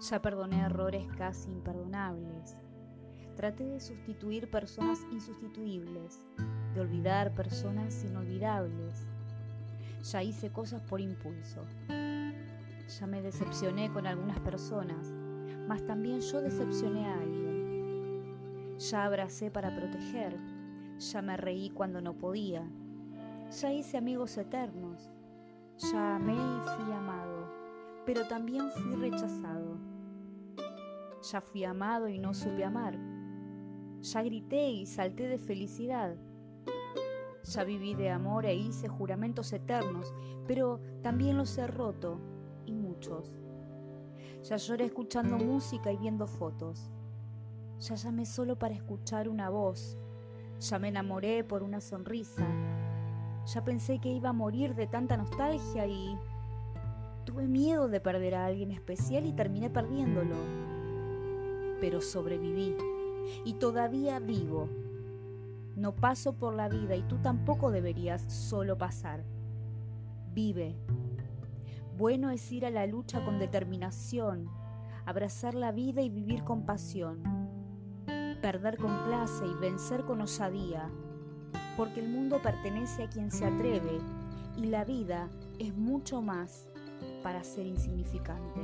Ya perdoné errores casi imperdonables. Traté de sustituir personas insustituibles, de olvidar personas inolvidables. Ya hice cosas por impulso. Ya me decepcioné con algunas personas, mas también yo decepcioné a alguien. Ya abracé para proteger, ya me reí cuando no podía. Ya hice amigos eternos, ya amé y fui amado, pero también fui rechazado. Ya fui amado y no supe amar. Ya grité y salté de felicidad. Ya viví de amor e hice juramentos eternos, pero también los he roto, y muchos. Ya lloré escuchando música y viendo fotos. Ya llamé solo para escuchar una voz. Ya me enamoré por una sonrisa. Ya pensé que iba a morir de tanta nostalgia y tuve miedo de perder a alguien especial y terminé perdiéndolo pero sobreviví y todavía vivo. No paso por la vida y tú tampoco deberías solo pasar. Vive. Bueno es ir a la lucha con determinación, abrazar la vida y vivir con pasión, perder con clase y vencer con osadía, porque el mundo pertenece a quien se atreve y la vida es mucho más para ser insignificante.